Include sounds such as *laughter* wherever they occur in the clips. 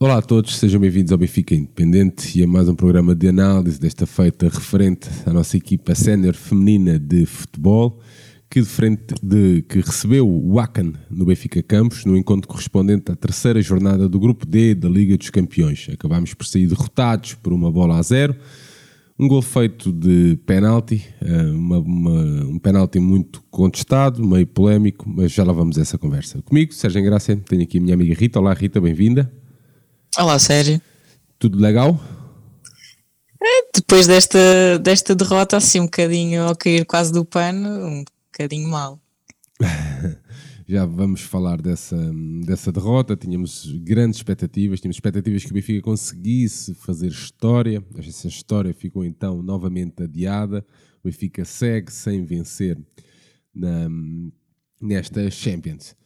Olá a todos, sejam bem-vindos ao Benfica Independente e a mais um programa de análise desta feita referente à nossa equipa sénior feminina de futebol que, frente de, que recebeu o Wacken no Benfica Campos no encontro correspondente à terceira jornada do Grupo D da Liga dos Campeões. Acabámos por sair derrotados por uma bola a zero, um gol feito de penalti, eh, uma, uma, um penalti muito contestado, meio polémico, mas já lá vamos a essa conversa. Comigo, Sérgio Graça, tenho aqui a minha amiga Rita. Olá Rita, bem-vinda. Olá, Sérgio. Tudo legal? É, depois desta, desta derrota, assim, um bocadinho ao cair quase do pano, um bocadinho mal. *laughs* Já vamos falar dessa, dessa derrota. Tínhamos grandes expectativas, tínhamos expectativas que o Benfica conseguisse fazer história. Essa história ficou então novamente adiada. O Benfica segue sem vencer na, nesta Champions.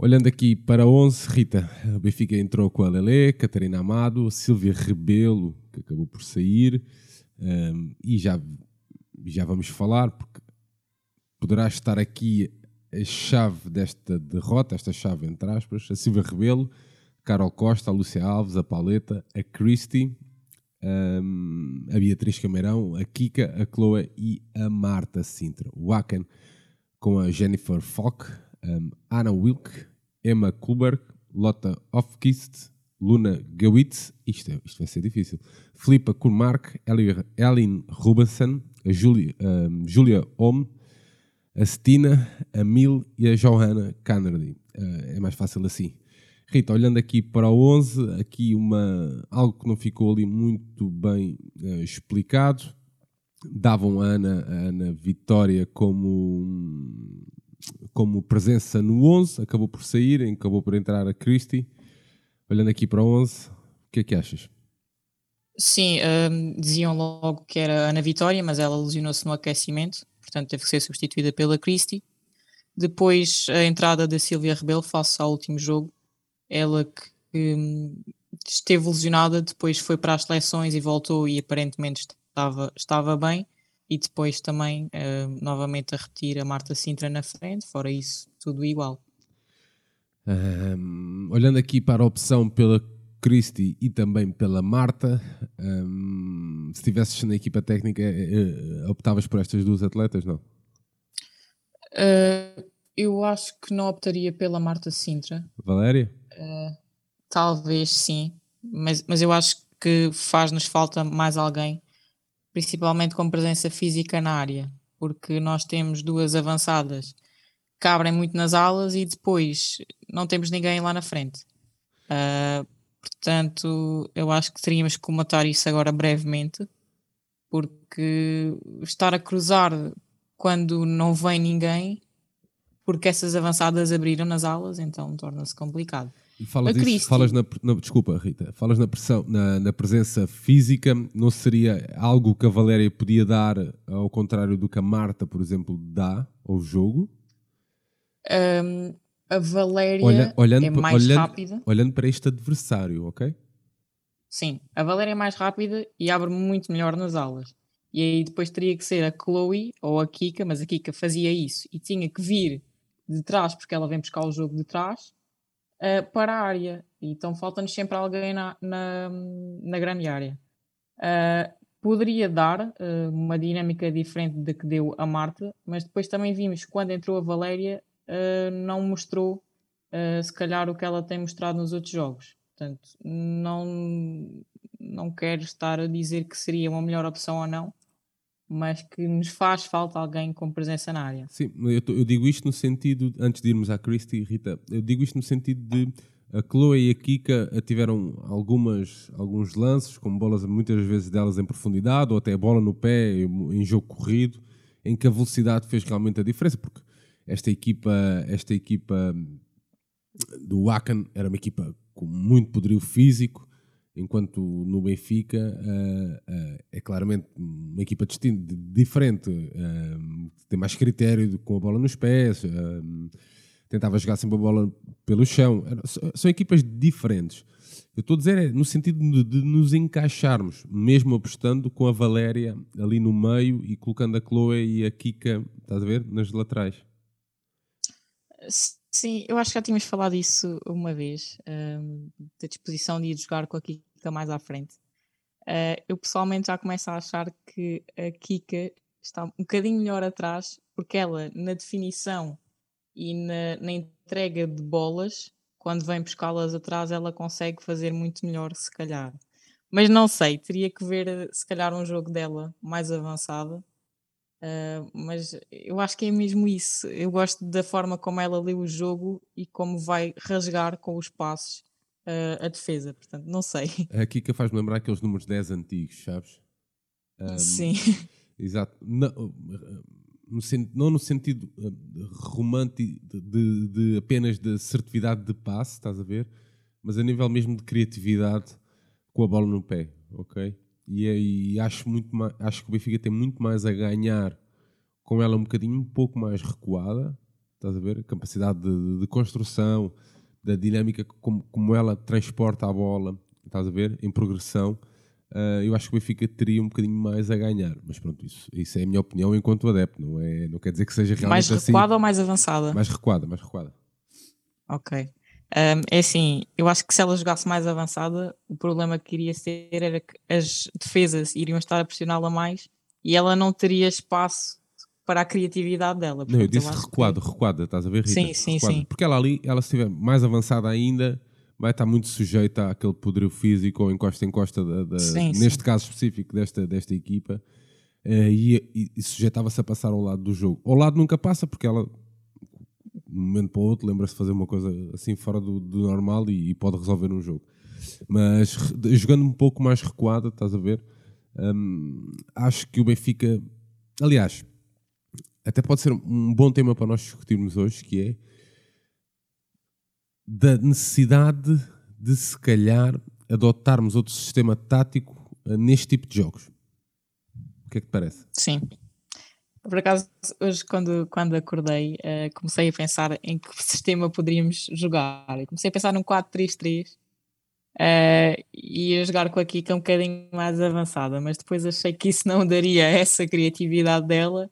Olhando aqui para 11, Rita, o Benfica entrou com a Lele, Catarina Amado, Silvia Rebelo, que acabou por sair, um, e já, já vamos falar, porque poderá estar aqui a chave desta derrota, esta chave entre aspas, a Silvia Rebelo, Carol Costa, a Lúcia Alves, a Pauleta, a Christy, um, a Beatriz Cameirão, a Kika, a Chloe e a Marta Sintra. O Aken com a Jennifer Falk, um, Anna Wilk, Emma Kulberg, Lotta Hofkist, Luna Gawitz, isto, é, isto vai ser difícil, Filipa Kurmark, Ellen Rubensen, a Julia, um, Julia Ohm, a Stina, a Mil e a Johanna Cannerly. Uh, é mais fácil assim. Rita, olhando aqui para o 11, aqui uma, algo que não ficou ali muito bem uh, explicado. Davam a Ana, a Ana Vitória como como presença no 11, acabou por sair, acabou por entrar a Christie. Olhando aqui para o 11, o que é que achas? Sim, um, diziam logo que era Ana Vitória, mas ela lesionou-se no aquecimento, portanto teve que ser substituída pela Christie. Depois a entrada da Silvia Rebelo face ao último jogo, ela que um, esteve lesionada, depois foi para as seleções e voltou e aparentemente estava, estava bem e depois também uh, novamente a repetir a Marta Sintra na frente, fora isso, tudo igual. Um, olhando aqui para a opção pela Christie e também pela Marta, um, se estivesses na equipa técnica, uh, optavas por estas duas atletas, não? Uh, eu acho que não optaria pela Marta Sintra. Valéria? talvez sim, mas, mas eu acho que faz-nos falta mais alguém principalmente com presença física na área, porque nós temos duas avançadas que abrem muito nas alas e depois não temos ninguém lá na frente. Uh, portanto, eu acho que teríamos que comatar isso agora brevemente, porque estar a cruzar quando não vem ninguém, porque essas avançadas abriram nas alas, então torna-se complicado. Falas, disso, falas na, na, Desculpa, Rita. Falas na, pressão, na, na, presença física. Não seria algo que a Valéria podia dar, ao contrário do que a Marta, por exemplo, dá ao jogo? Um, a Valéria Olha, olhando, é mais olhando, rápida. Olhando para este adversário, ok? Sim, a Valéria é mais rápida e abre muito melhor nas aulas. E aí depois teria que ser a Chloe ou a Kika, mas a Kika fazia isso e tinha que vir de trás, porque ela vem buscar o jogo de trás uh, para a área. Então falta-nos sempre alguém na, na, na grande área. Uh, poderia dar uh, uma dinâmica diferente da que deu a Marta, mas depois também vimos quando entrou a Valéria não mostrou se calhar o que ela tem mostrado nos outros jogos. Portanto, não, não quero estar a dizer que seria uma melhor opção ou não, mas que nos faz falta alguém com presença na área. Sim, eu, eu digo isto no sentido, antes de irmos à Christie, Rita, eu digo isto no sentido de a Chloe e a Kika tiveram algumas, alguns lances, com bolas muitas vezes delas em profundidade, ou até bola no pé em jogo corrido, em que a velocidade fez realmente a diferença, porque esta equipa, esta equipa do Wacken era uma equipa com muito poderio físico, enquanto no Benfica uh, uh, é claramente uma equipa distinta, diferente, uh, tem mais critério com a bola nos pés, tentava jogar sempre a bola pelo chão. São equipas diferentes. Eu estou a dizer é no sentido de, de, nos encaixarmos, mesmo apostando com a Valéria ali no meio e colocando a Chloe e a Kika, estás a ver, nas laterais. Sim, eu acho que já tínhamos falado isso uma vez, um, da disposição de ir jogar com a Kika mais à frente. Uh, eu pessoalmente já começo a achar que a Kika está um bocadinho melhor atrás, porque ela, na definição e na, na entrega de bolas, quando vem buscá-las atrás, ela consegue fazer muito melhor, se calhar. Mas não sei, teria que ver se calhar um jogo dela mais avançado. Uh, mas eu acho que é mesmo isso. Eu gosto da forma como ela lê o jogo e como vai rasgar com os passos uh, a defesa. Portanto, não sei. *laughs* A Kika faz-me lembrar aqueles números 10 antigos, sabes? Um, Sim. Exato. Não, no, não no sentido romântico de, de, apenas de assertividade de passe, estás a ver? Mas a nível mesmo de criatividade com a bola no pé, ok? E, e acho, muito mais, acho que o Benfica tem muito mais a ganhar com ela um bocadinho um pouco mais recuada, estás a ver? A capacidade de, de construção, da dinâmica como, como ela transporta a bola, estás a ver? Em progressão. Uh, eu acho que o Benfica teria um bocadinho mais a ganhar, mas pronto, isso, isso é a minha opinião enquanto adepto, não, é, não quer dizer que seja realmente mais assim. recuada ou mais avançada? Mais recuada, mais recuada. Ok. Um, é assim, eu acho que se ela jogasse mais avançada, o problema que iria ser era que as defesas iriam estar a pressioná-la mais e ela não teria espaço para a criatividade dela. Portanto, não, eu disse eu recuado, que... recuada, estás a ver, Rita? Sim, sim, recuada. sim. Porque ela ali, ela se estiver mais avançada ainda, vai estar muito sujeita àquele poderio físico ou encosta encosta da, da sim, neste sim. caso específico desta, desta equipa. Uh, e, e sujeitava-se a passar ao lado do jogo. Ao lado nunca passa, porque ela de um momento para o outro lembra-se de fazer uma coisa assim fora do, do normal e, e, pode resolver um jogo. Mas jogando um pouco mais recuada, estás a ver? Hum, acho que o Benfica, aliás, até pode ser um bom tema para nós discutirmos hoje, que é da necessidade de se calhar adotarmos outro sistema tático eh, neste tipo de jogos. O que é que te parece? Sim. Por acaso, hoje, quando, quando acordei, uh, comecei a pensar em que *laughs* sistema poderíamos jogar. Eu comecei a pensar num 4-3-3 uh, eh, e a jogar com a Kika um bocadinho mais avançada, mas depois achei que isso não daria *laughs* essa criatividade dela,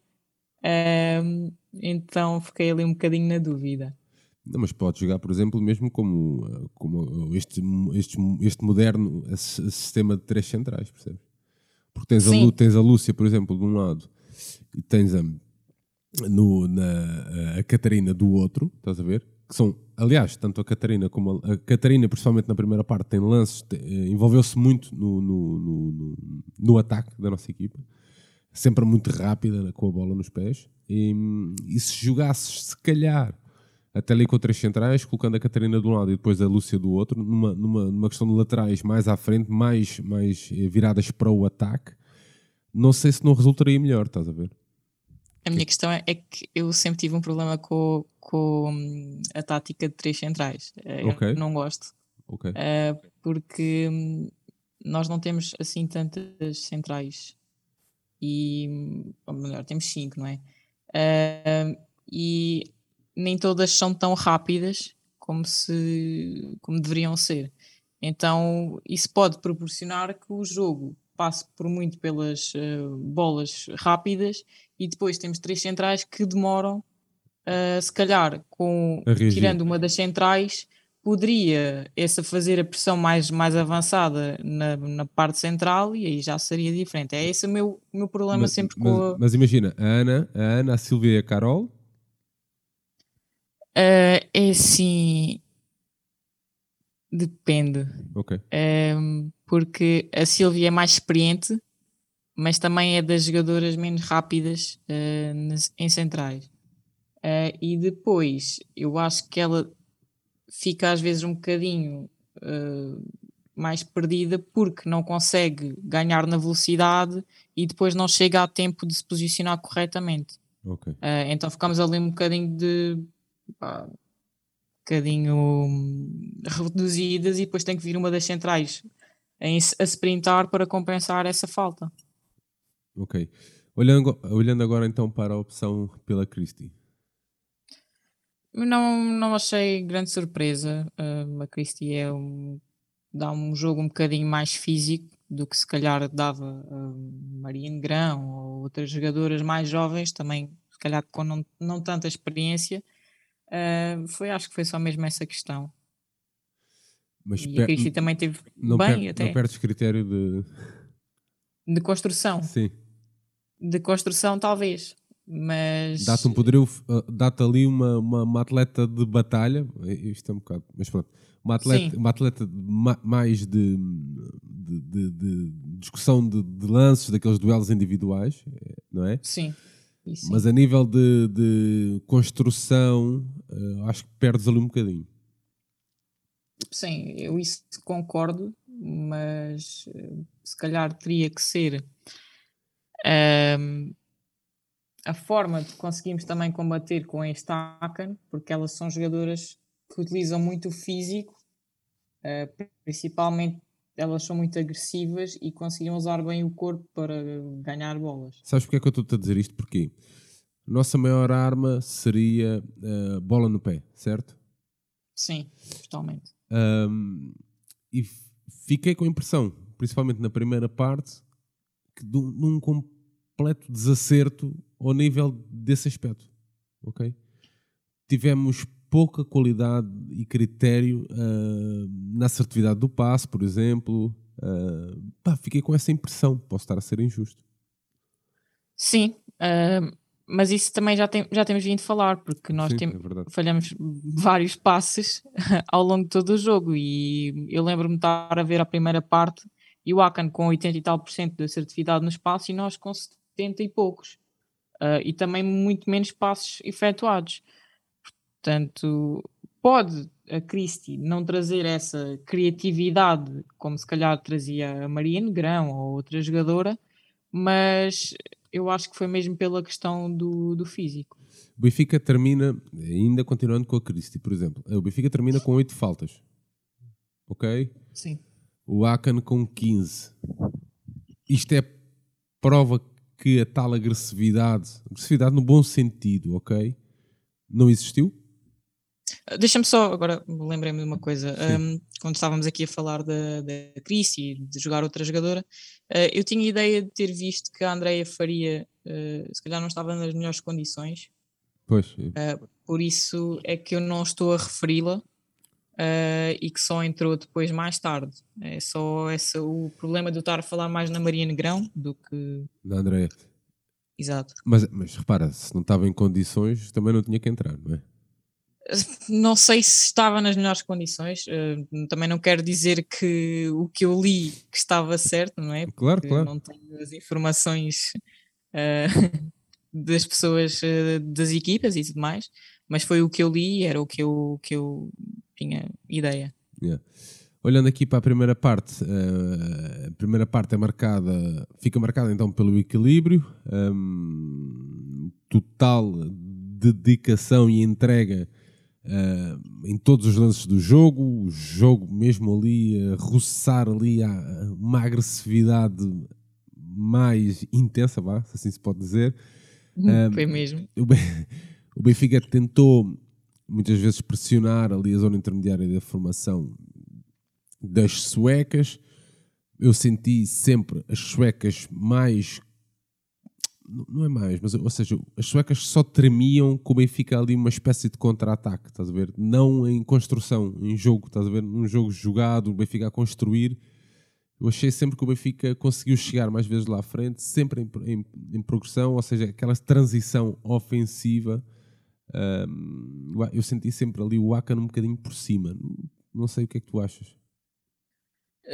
uh, então fiquei ali um bocadinho na dúvida. Não, mas pode jogar, por exemplo, mesmo como, como este, este, este moderno sistema de três centrais, percebes? Porque tens a, tens a Lúcia, por exemplo, de um lado e tens a, no, na, a Catarina do outro, estás a ver? Que são, aliás, tanto a Catarina como a, a Catarina, principalmente na primeira parte, tem lances, eh, envolveu-se muito no, no, no, no, ataque da nossa equipa, sempre muito rápida com a bola nos pés. E, e se jogasses, se calhar, até ali com três centrais, colocando a Catarina de um lado e depois a Lúcia do outro, numa, numa, numa questão de laterais mais à frente, mais, mais eh, viradas para o ataque, não sei se não resultaria melhor, estás a ver? A minha questão é, é que eu sempre tive um problema com, com hum, a tática de três centrais. Eh, eu okay. não gosto. Okay. Uh, porque hum, nós não temos assim tantas centrais. E, ou melhor, temos cinco, não é? Uh, e nem todas são tão rápidas como, se, como deveriam ser. Então, isso pode proporcionar que o jogo passe por muito pelas uh, bolas rápidas e depois temos três centrais que demoram, uh, se calhar, com, tirando uma das centrais, poderia essa fazer a pressão mais, mais avançada na, na parte central e aí já seria diferente. É esse o meu, o meu problema mas, sempre mas, com a... Mas imagina, a Ana, a Ana, a Silvia e a Carol? Uh, é assim... Depende. Ok. Um, porque a Silvia é mais experiente, mas também é das jogadoras menos rápidas uh, em centrais. Uh, e depois, eu acho que ela fica às vezes um bocadinho uh, mais perdida porque não consegue ganhar na velocidade e depois não chega a tempo de se posicionar corretamente. Okay. então ficamos ali um bocadinho de. Pá, bocadinho hum, reduzidas e depois tem que vir uma das centrais a sprintar para compensar essa falta. Ok. Olhando, olhando agora então para a opção pela Christie. Não, não achei grande surpresa. Uh, a Christie é um, dá um jogo um bocadinho mais físico do que se calhar dava uh, Mariane Grão ou outras jogadoras mais jovens, também se calhar com não, não tanta experiência. Uh, foi, acho que foi só mesmo essa questão. Mas e a Cristi também teve bem per, até. Não perdes critério de... De construção. Sim. De construção, talvez. Mas... Dá-te um poderio, dá-te ali uma, uma, uma, atleta de batalha, isto é um bocado, mas pronto, uma atleta, uma atleta mais de, de, de, de discussão de, de, lances, daqueles duelos individuais, não é? Sim. Mas a nível de, de construção, uh, acho que perdes ali um bocadinho. Sim, eu isso concordo, mas uh, se calhar teria que ser uh, a forma de conseguirmos também combater com este Akan, porque elas são jogadoras que utilizam muito o físico, uh, principalmente elas são muito agressivas e conseguiam usar bem o corpo para ganhar bolas. Sabes porque é que eu estou a dizer isto? Porque nossa maior arma seria uh, bola no pé, certo? Sim, totalmente. Um, e fiquei com a impressão, principalmente na primeira parte, que de um, de um completo desacerto ao nível desse aspecto. Ok? Tivemos pouca qualidade e critério uh, na assertividade do passe, por exemplo. Uh, pá, fiquei com essa impressão. Posso estar a ser injusto. Sim, uh, mas isso também já, tem, já temos vindo falar, porque nós Sim, tem, é falhamos vários passes *laughs* ao longo de todo o jogo. E eu lembro-me de estar a ver a primeira parte e o Akan com 80 e tal por cento de assertividade no espaço e nós com 70 e poucos. Uh, e também muito menos passos efetuados. Portanto, pode a Christie não trazer essa criatividade como se calhar trazia a Maria Negrão ou outra jogadora, mas eu acho que foi mesmo pela questão do, do físico. O Benfica termina, ainda continuando com a Christie, por exemplo, o Benfica termina com 8 faltas. Ok? Sim. O Akan com 15. Isto é prova que a tal agressividade, agressividade no bom sentido, ok? Não existiu? Deixa-me só, agora lembrei-me de uma coisa. Um, quando estávamos aqui a falar da, da Cris e de jogar outra jogadora, uh, eu tinha ideia de ter visto que a Andreia Faria, uh, se calhar não estava nas melhores condições. Pois. Uh, por isso é que eu não estou a referi-la e que só entrou depois mais tarde. É só esse o problema de eu estar a falar mais na Maria Negrão do que. Na Andreia. Exato. Mas, mas repara, se não estava em condições, também não tinha que entrar, não é? Não sei se estava nas melhores condições, uh, também não quero dizer que o que eu li que estava certo, não é? Porque claro, claro. Não tenho as informações uh, *laughs* das pessoas uh, das equipas e tudo mais, mas foi o que eu li, era o que eu, que eu tinha ideia. Yeah. Olhando aqui para a primeira parte, a primeira parte é marcada, fica marcada então pelo equilíbrio, um, total dedicação e entrega Uh, em todos os lances do jogo, o jogo mesmo ali a roçar ali a, uma agressividade mais intensa, vá, se assim se pode dizer. Uh, Foi mesmo. *laughs* O Benfica tentou muitas vezes pressionar ali a zona intermediária da formação das suecas. Eu senti sempre as suecas mais não é mais, mas ou seja, as suecas só tremiam com o Benfica ali uma espécie de contra-ataque, estás a ver? Não em construção, em jogo, estás a ver? Num jogo jogado, o Benfica a construir. Eu achei sempre que o Benfica conseguiu chegar mais vezes lá à frente, sempre em, em, em progressão, ou seja, aquela transição ofensiva. Um, eu senti sempre ali o Akan um bocadinho por cima. Não sei o que é que tu achas.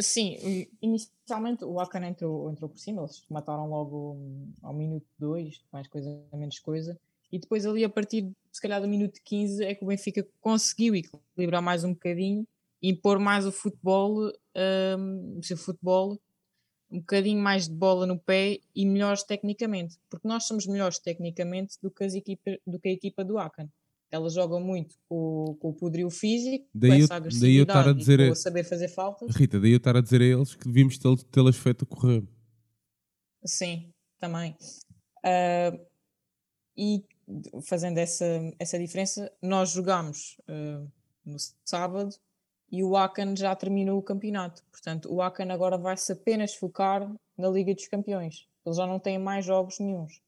Sim, inicialmente o Akan entrou, entrou por cima, eles mataram logo ao minuto 2, mais coisa, menos coisa, e depois ali a partir, se calhar do minuto 15, é que o Benfica conseguiu equilibrar mais um bocadinho, impor mais o futebol, um, o seu futebol, um bocadinho mais de bola no pé e melhores tecnicamente, porque nós somos melhores tecnicamente do que, as equipa, do que a equipa do Akan ela joga muito com, com o poderio físico, daí com essa agressividade daí eu a dizer e com a saber fazer faltas. Rita, daí eu estar a dizer a eles que devíamos tê-las feito correr. Sim, também. Uh, e fazendo essa, essa diferença, nós jogamos uh, no sábado e o Akan já terminou o campeonato. Portanto, o Akan agora vai-se apenas focar na Liga dos Campeões. Eles já não têm mais jogos nenhums.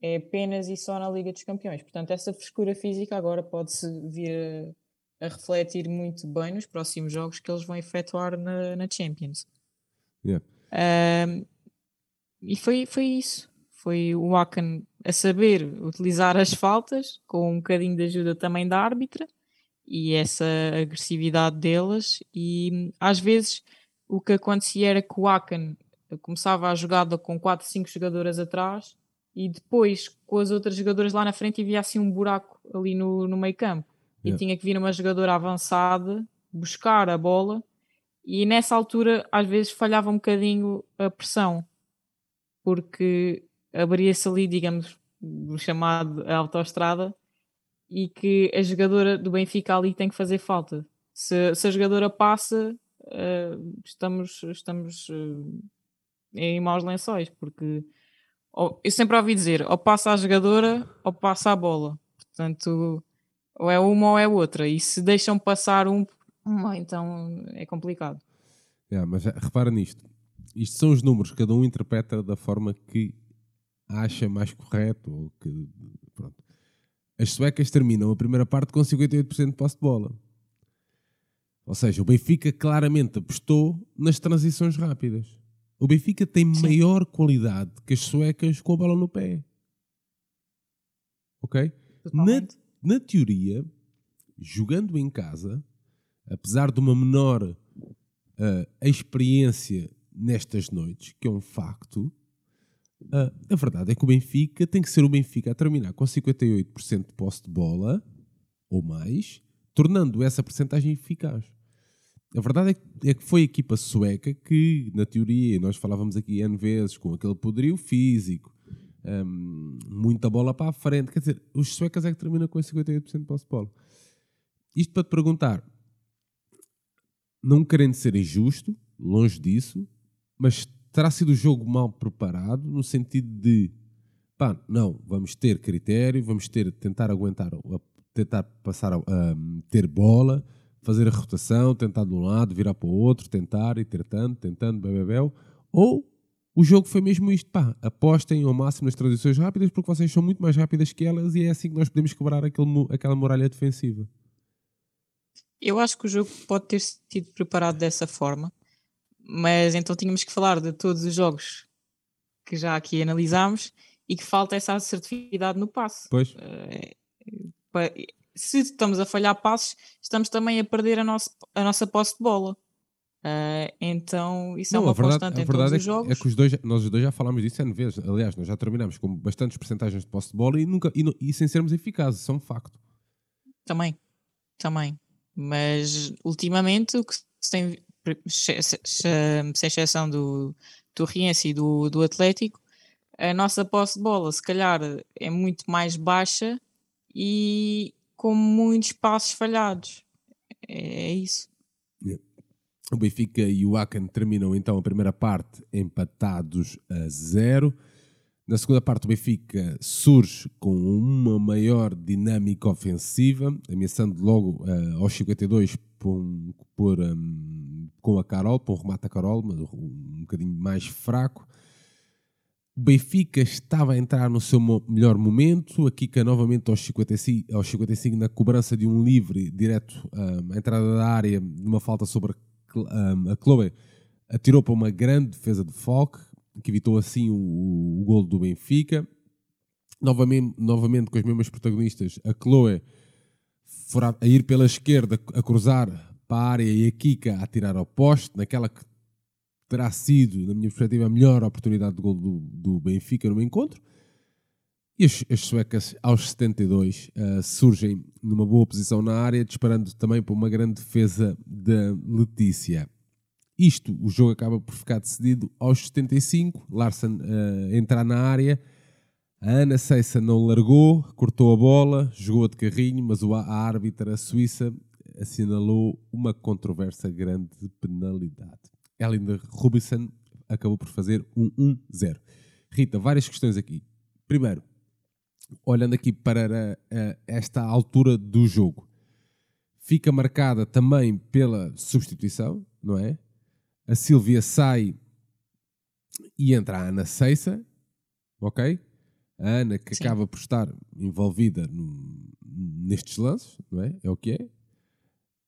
É apenas e só na Liga dos Campeões. Portanto, essa frescura física agora pode-se vir a, a, refletir muito bem nos próximos jogos que eles vão efetuar na, na Champions. Yeah. Um, e foi, foi isso. Foi o Akan a saber utilizar as faltas, com um bocadinho de ajuda também da árbitra, e essa agressividade delas. E às vezes o que acontecia era que o Akan começava a jogada com 4, 5 jogadoras atrás e depois com as outras jogadoras lá na frente havia assim um buraco ali no, no meio campo. Yeah. E tinha que vir uma jogadora avançada buscar a bola e nessa altura às vezes falhava um bocadinho a pressão porque abria-se ali, digamos, o chamado autoestrada e que a jogadora do Benfica ali tem que fazer falta. Se, se a jogadora passa, uh, estamos, estamos uh, em maus lençóis, porque ou, eu sempre ouvi dizer ou passa a jogadora ou passa a bola. Portanto, ou é uma ou é outra. E se deixam passar um, então é complicado. Mas repara nisto. Isto são os números, cada um interpreta da forma que acha mais correto. Ou que, pronto. As suecas terminam a primeira parte com 58% de posse de bola. Ou seja, o Benfica claramente apostou nas transições rápidas. O Benfica tem Sim. maior qualidade que as suecas com a bola no pé. Ok? Na, na, teoria, jogando em casa, apesar de uma menor uh, experiência nestas noites, que é um facto, uh, a verdade é que o Benfica tem que ser o Benfica a terminar com 58% de posse de bola ou mais, tornando essa percentagem eficaz. A verdade é que, é que foi a equipa sueca que, na teoria, nós falávamos aqui N vezes, com aquele poderio físico, um, muita bola para a frente. Quer dizer, os suecas é que terminam com 58% de posse de bola. Isto para te perguntar, não querendo ser injusto, longe disso, mas terá sido o jogo mal preparado no sentido de pá, não, vamos ter critério, vamos ter tentar aguentar, tentar passar a, a ter bola, fazer a rotação, tentar de um lado, virar para o outro, tentar e tentando, tentando, bebebel, ou o jogo foi mesmo isto, pá, apostem ao máximo nas transições rápidas porque vocês são muito mais rápidas que elas e é assim que nós podemos quebrar aquele, aquela muralha defensiva. Eu acho que o jogo pode ter sido preparado dessa forma, mas então tínhamos que falar de todos os jogos que já aqui analisámos e que falta essa assertividade no passe. Pois. Uh, se estamos a falhar passos, estamos também a perder a, nosso, a nossa posse de bola. Uh, então, isso é não, é uma verdade, constante em todos é os jogos. É que os dois, nós os dois já falámos disso N vezes. Aliás, nós já terminamos com bastantes percentagens de posse de bola e, nunca, e, e sem sermos eficazes, isso é um facto. Também, também. Mas, ultimamente, o que se tem, sem exceção do, do Riense e do, do Atlético, a nossa posse de bola, se calhar, é muito mais baixa e com muitos passos falhados. É, é isso. Yeah. O Benfica e o Aken terminam então a primeira parte empatados a zero. Na segunda parte, o Benfica surge com uma maior dinâmica ofensiva, ameaçando logo uh, aos 52 por, por um, com a Carol, por um remate a Carol, mas um bocadinho mais fraco. O Benfica estava a entrar no seu melhor momento. A Kika novamente aos 55, aos 55 na cobrança de um livre direto um, à entrada da área, de uma falta sobre um, a Chloe, atirou para uma grande defesa de Falk, que evitou assim o, o, o gol do Benfica. Novamente, novamente com as mesmas protagonistas, a Chloe a ir pela esquerda, a cruzar para a área e a Kika a tirar ao poste, naquela que terá sido, na minha perspectiva, a melhor oportunidade de gol do, do Benfica no encontro. E as, as suecas, aos 72, uh, surgem numa boa posição na área, disparando também para uma grande defesa da Letícia. Isto, o jogo acaba por ficar decidido aos 75. Larsen uh, entrar na área. A Ana Seissa não largou, cortou a bola, jogou de carrinho, mas a árbitra suíça assinalou uma controversa grande penalidade. Elinda Rubinson acabou por fazer um 1-0. Rita, várias questões aqui. Primeiro, olhando aqui para esta altura do jogo, fica marcada também pela substituição, não é? A Silvia sai e entra a Ana Seissa, ok? A Ana, que Sim. acaba por estar envolvida no- nestes lances, não é? É o que é.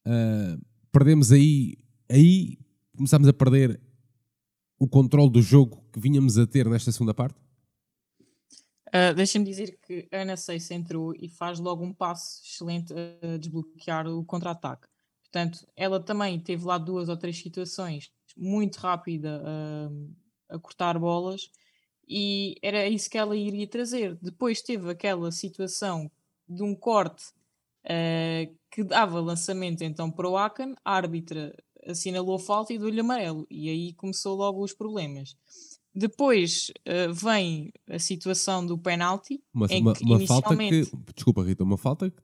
Ah, perdemos aí, aí começámos a perder o controle do jogo que vinhamos a ter nesta segunda parte. Uh, Deixa-me dizer que Ana Seis entrou e faz logo um passo excelente a desbloquear o contra-ataque. Portanto, ela também teve lá duas ou três situações muito rápida a, a cortar bolas e era isso que ela iria trazer. Depois teve aquela situação de um corte uh, que dava lançamento então para o Akan, a árbitra assinalou falta e deu-lhe amarelo e aí começou logo os problemas. Depois uh, vem a situação do penalti, Uma, em uma, uma falta que, inicialmente- desculpa Rita, uma falta que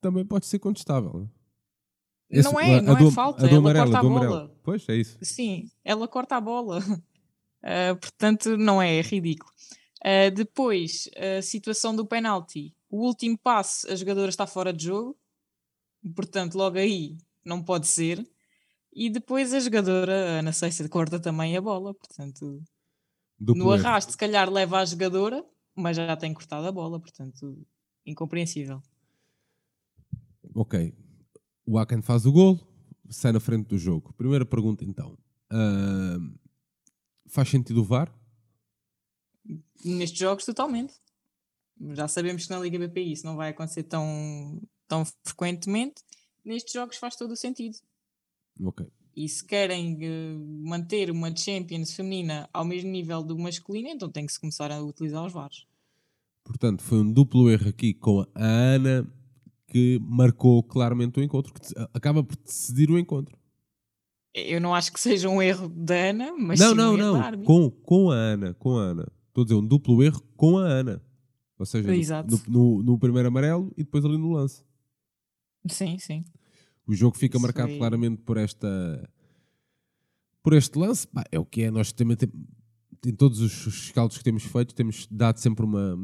também pode ser contestável. Não, é? não Esse- é, a não do- é falta, ela amarelo, corta a bola. amarelo. Pois, é isso. Sim, ela corta a bola. Uh, *laughs* portanto, não é, é ridículo. Uh, depois, a situação do penalti. O último passe, a jogadora está fora de jogo. Portanto, logo aí não pode ser. E depois a jogadora, Ana Seixas, corta também a bola. Portanto, Duplo no erro. arrasto, se calhar leva a jogadora, mas já tem cortado a bola. Portanto, incompreensível. Ok. O Akan faz o gol, sai na frente do jogo. Primeira pergunta então. Ah, faz sentido o VAR? Nestes jogos, totalmente. Já sabemos que na Liga BPI isso não vai acontecer tão, tão frequentemente. Nestes jogos faz todo o sentido. Ok. E se querem eh, manter uma Champions feminina ao mesmo nível do masculino, então tem que se começar a utilizar os VARs. Portanto, foi um duplo erro aqui com a Ana que marcou claramente o encontro, que acaba por decidir o encontro. Eu não acho que seja um erro da Ana, mas não, sim não, um erro não. da. Com, com a Ana, com a Ana. Estou a dizer um duplo erro com a Ana. Ou seja, no, no- no primeiro amarelo e depois ali no lance. Sim, sim. O jogo fica marcado foi- claramente por esta por este lance. Pá, é o que é. Nós também temos, em todos os os scouts que temos feito, temos dado sempre uma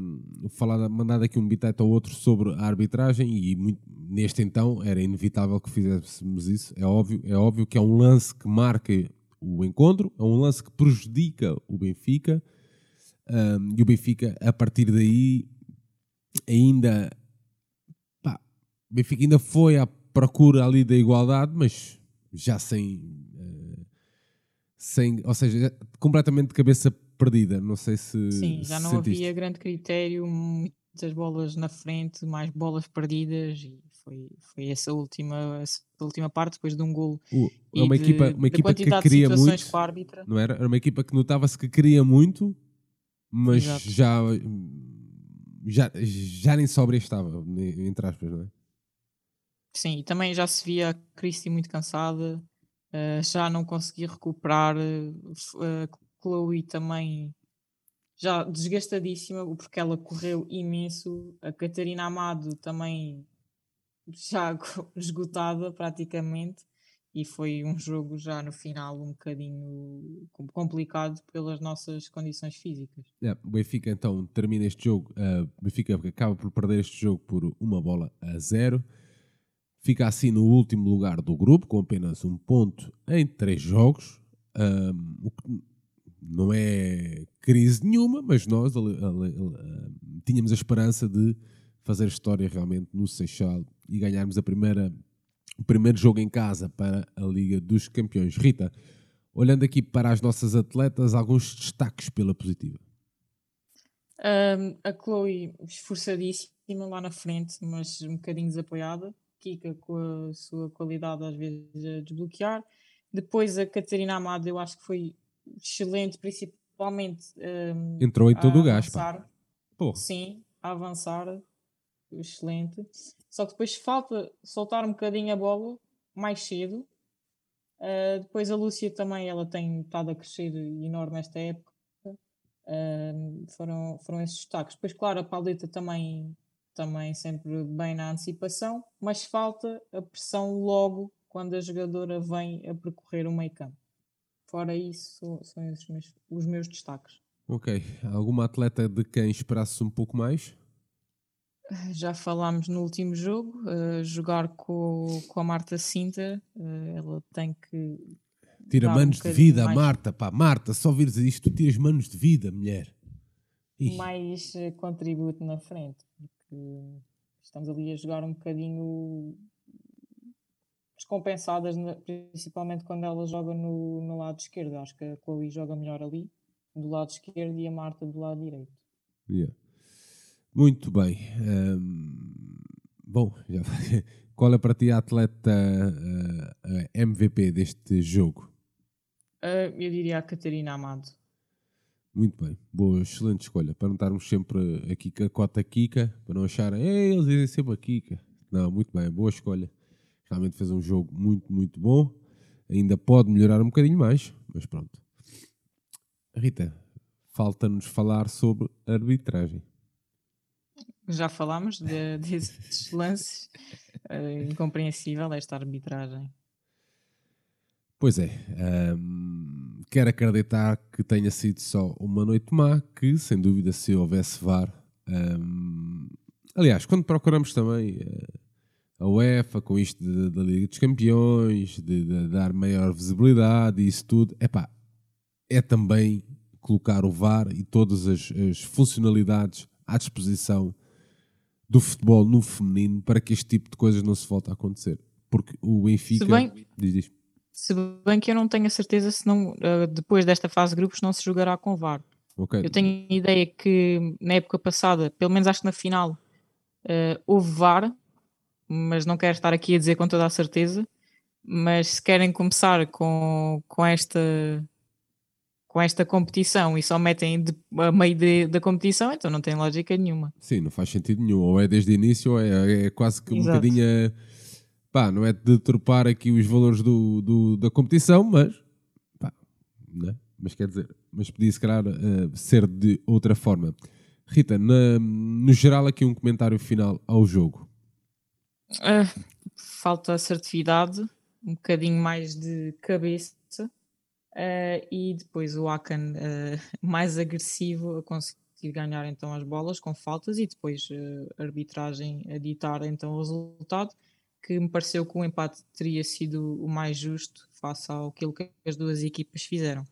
falado, mandado aqui um bitite ao outro sobre a arbitragem e muito- neste então era inevitável que fizéssemos isso. É óbvio, é óbvio que é um lance que marca o encontro, é um lance que prejudica o Benfica. Um, e o Benfica, a partir daí, ainda pá, o Benfica ainda foi à procura ali da igualdade, mas já sem, eh, sem ou seja, completamente de cabeça perdida. Não sei se. Sim, já se não sentiste. havia grande critério, muitas bolas na frente, mais bolas perdidas e foi, foi essa, última, essa última parte depois de um golo. É uma de- equipa, uma equipa que queria muito. Não era? Era uma equipa que notava-se que queria muito, mas Exato. já, já, já nem sobra estava, entre aspas, não é? Sim, e também já se via a Christie muito cansada, eh, já não conseguia recuperar, eh, Chloe também já desgastadíssima, porque ela correu imenso, a Catarina Amado também já *laughs* esgotada praticamente, e foi um jogo já no final um bocadinho com- complicado pelas nossas condições físicas. É, o Benfica então termina este jogo. uh, o Benfica acaba por perder este jogo por uma bola a zero. Fica assim no último lugar do grupo, com apenas um ponto em três jogos. Um, o que não é crise nenhuma, mas nós tínhamos a esperança de fazer história realmente no Seixal e ganharmos a primeira, o primeiro jogo em casa para a Liga dos Campeões. Rita, olhando aqui para as nossas atletas, alguns destaques pela positiva. Um, a Chloe esforçadíssima lá na frente, mas um bocadinho desapoiada. Kika com a sua qualidade às vezes a desbloquear. Depois a Catarina Amado, eu acho que foi excelente, principalmente um, Entrou em todo o gás, pá. Porra. Sim, a avançar. Excelente. Só que depois falta soltar um bocadinho a bola mais cedo. Uh, depois a Lúcia também, ela tem estado a crescer enorme esta época. Uh, foram, foram esses destaques. Depois, claro, a Pauleta também, também sempre bem na antecipação, mas falta a pressão logo quando a jogadora vem a percorrer o meio campo. Fora isso, são, esses meus, os meus destaques. Ok. Alguma atleta de quem esperasse um pouco mais? Já falámos no último jogo, uh, jogar com, com a Marta Sinta, uh, ela tem que. Tira dar um manos de vida, mais- Marta, pá. Marta, só vires isto, tu tiras manos de vida, mulher. Mais eh, contributo na frente, porque estamos ali a jogar um bocadinho descompensadas, principalmente quando ela joga no, no lado esquerdo. Acho que a Chloe joga melhor ali, do lado esquerdo, e a Marta do lado direito. Yeah. Muito bem. Um, bom, já, *laughs* qual é para ti a atleta uh, MVP deste jogo? Uh, eu diria a Catarina Amado. Muito bem, boa, excelente escolha. Para não estarmos sempre aqui com a cota Kika, para não acharem, eles dizem sempre a Kika. Não, muito bem, boa escolha. Realmente fez um jogo muito, muito bom. Ainda pode melhorar um bocadinho mais, mas pronto. Rita, falta-nos falar sobre arbitragem. Já falámos de, *laughs* desses lances. Uh, incompreensível esta arbitragem. Pois é. Um, quero acreditar que tenha sido só uma noite má, que sem dúvida se houvesse VAR. Um, aliás, quando procuramos também uh, a UEFA com isto da Liga dos Campeões, de, de, dar maior visibilidade e isso tudo, epá, é também colocar o VAR e todas as, as funcionalidades à disposição do futebol no feminino para que este tipo de coisas não se volte a acontecer. Porque o Benfica. Se bem, diz, diz. Se bem que eu não tenho a certeza se não, eh, depois desta fase de grupos não se jogará com VAR. Okay. Eu tenho a ideia que na época passada, pelo menos acho que na final, uh, houve VAR, mas não quero estar aqui a dizer com toda a certeza. Mas se querem começar com, com esta com esta competição e só metem de, a meio de, da competição, então não tem lógica nenhuma. Sim, não faz sentido nenhum. Ou é desde o início, ou é, é quase que um Exato. bocadinho. Pá, não é de tropar aqui os valores do, do da competição, mas. Pá, né? Mas quer dizer, mas podia se calhar uh, ser de outra forma. Rita, na, no geral, aqui um comentário final ao jogo. Uh, falta assertividade, um bocadinho mais de cabeça uh, e depois o Akan uh, *laughs* mais agressivo a conseguir ganhar então as bolas com faltas e depois arbitragem a ditar então o resultado que me pareceu que o empate teria sido o mais justo face ao que as duas equipas fizeram.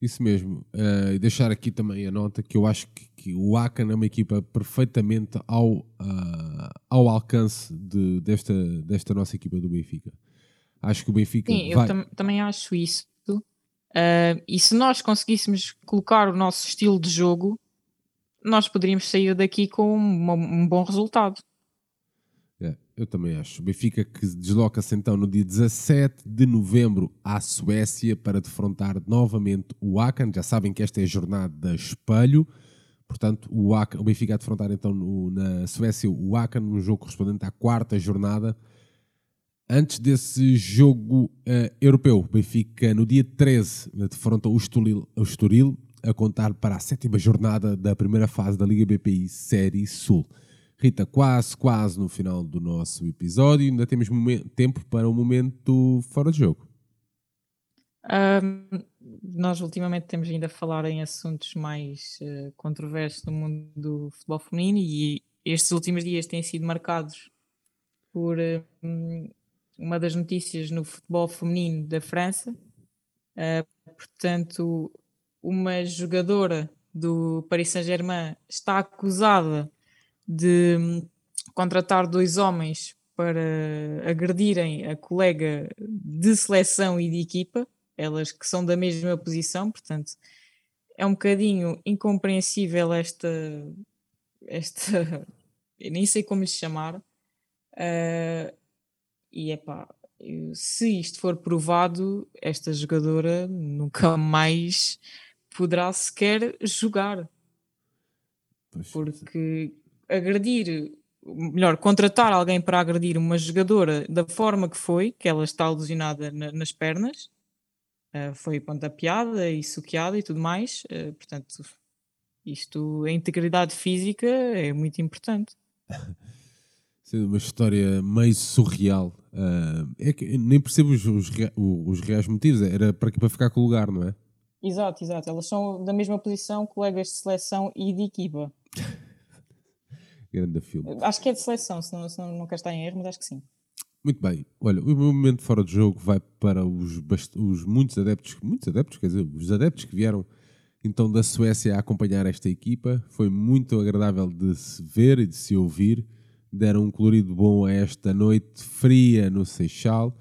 Isso mesmo. Uh, e deixar aqui também a nota que eu acho que, que o Akan é uma equipa perfeitamente ao, uh, ao alcance de, desta, desta nossa equipa do Benfica. Acho que o Benfica. Sim, vai... eu tam também acho isso. Uh, e se nós conseguíssemos colocar o nosso estilo de jogo, nós poderíamos sair daqui com um, um bom resultado. Eu também acho. O Benfica que desloca-se então no dia 17 de novembro à Suécia para defrontar novamente o Akan. Já sabem que esta é a jornada espelho. Portanto, o, Akan, o Benfica a defrontar então no, na Suécia o Akan, um jogo correspondente à quarta jornada Antes desse jogo uh, europeu, Benfica no dia 13 defronta o Estoril, o Estoril a contar para a sétima jornada da primeira fase da Liga BPI Série Sul. Rita, quase, quase no final do nosso episódio, ainda temos tempo para um momento fora de jogo. Um, nós ultimamente temos ainda a falar em assuntos mais uh, controversos no mundo do futebol feminino e estes últimos dias têm sido marcados por uh, uma das notícias no futebol feminino da França. Uh, portanto, uma jogadora do Paris Saint-Germain está acusada de hum, contratar dois homens para agredirem a colega de seleção e de equipa, elas que são da mesma posição, portanto, é um bocadinho incompreensível esta, esta *laughs* eu nem sei como lhe chamar, uh, e é pá, se isto for provado, esta jogadora nunca mais poderá sequer jogar. Pois Porque agredir, melhor, contratar alguém para agredir uma jogadora da forma que foi, que ela está lesionada na, nas pernas, uh, foi pontapeada e suqueada e tudo mais, uh, portanto, isto, a integridade física é muito importante. *laughs* sendo uma história meio surreal. Uh, é que nem percebo os, os, os, reais motivos, era para, para ficar com o lugar, não é? Exato, exato. Elas são da mesma posição, colegas de seleção e de equipa. *laughs* Grande filme. Acho que é de seleção, se não, se não, quer estar em erro, mas acho que sim. Muito bem. Olha, o meu momento fora de jogo vai para os, os muitos adeptos, muitos adeptos, quer dizer, os adeptos que vieram então da Suécia a acompanhar esta equipa. Foi muito agradável de se ver e de se ouvir. Deram um colorido bom a esta noite fria no Seixal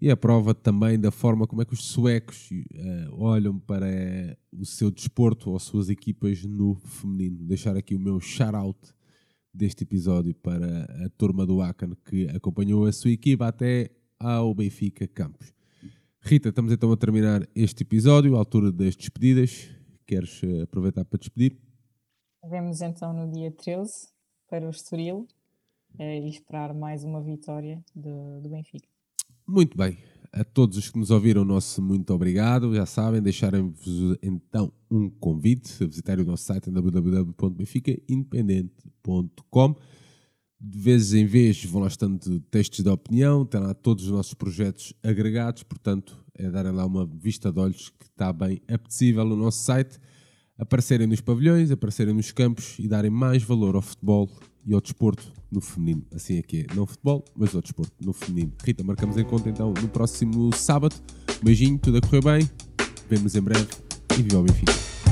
e a prova também da forma como é que os suecos uh, olham para o seu desporto ou as suas equipas no feminino. Deixar aqui o meu shout-out deste episódio para a turma do Akan que acompanhou a sua equipa até ao Benfica Campos. Rita, estamos então a terminar este episódio, à altura das despedidas. Queres uh, aproveitar para despedir? Vemos então no dia 13 para o Estoril uh, e esperar mais uma vitória do, do Benfica. Muito bem. A todos os que nos ouviram, nosso muito obrigado. Já sabem, deixarem-vos então um convite a visitarem o nosso site em www.benficaindependente.com. De vez em vez vão lá estando textos de opinião, tem lá todos os nossos projetos agregados, portanto é darem lá uma vista de olhos que está bem apetecível no nosso site, aparecerem nos pavilhões, aparecerem nos campos e darem mais valor ao futebol e ao desporto no feminino. Assim é que é, não futebol, mas ao desporto no feminino. Rita, marcamos em conta então no próximo sábado. beijinho, tudo a correr bem, vemos em breve e viva o Benfica.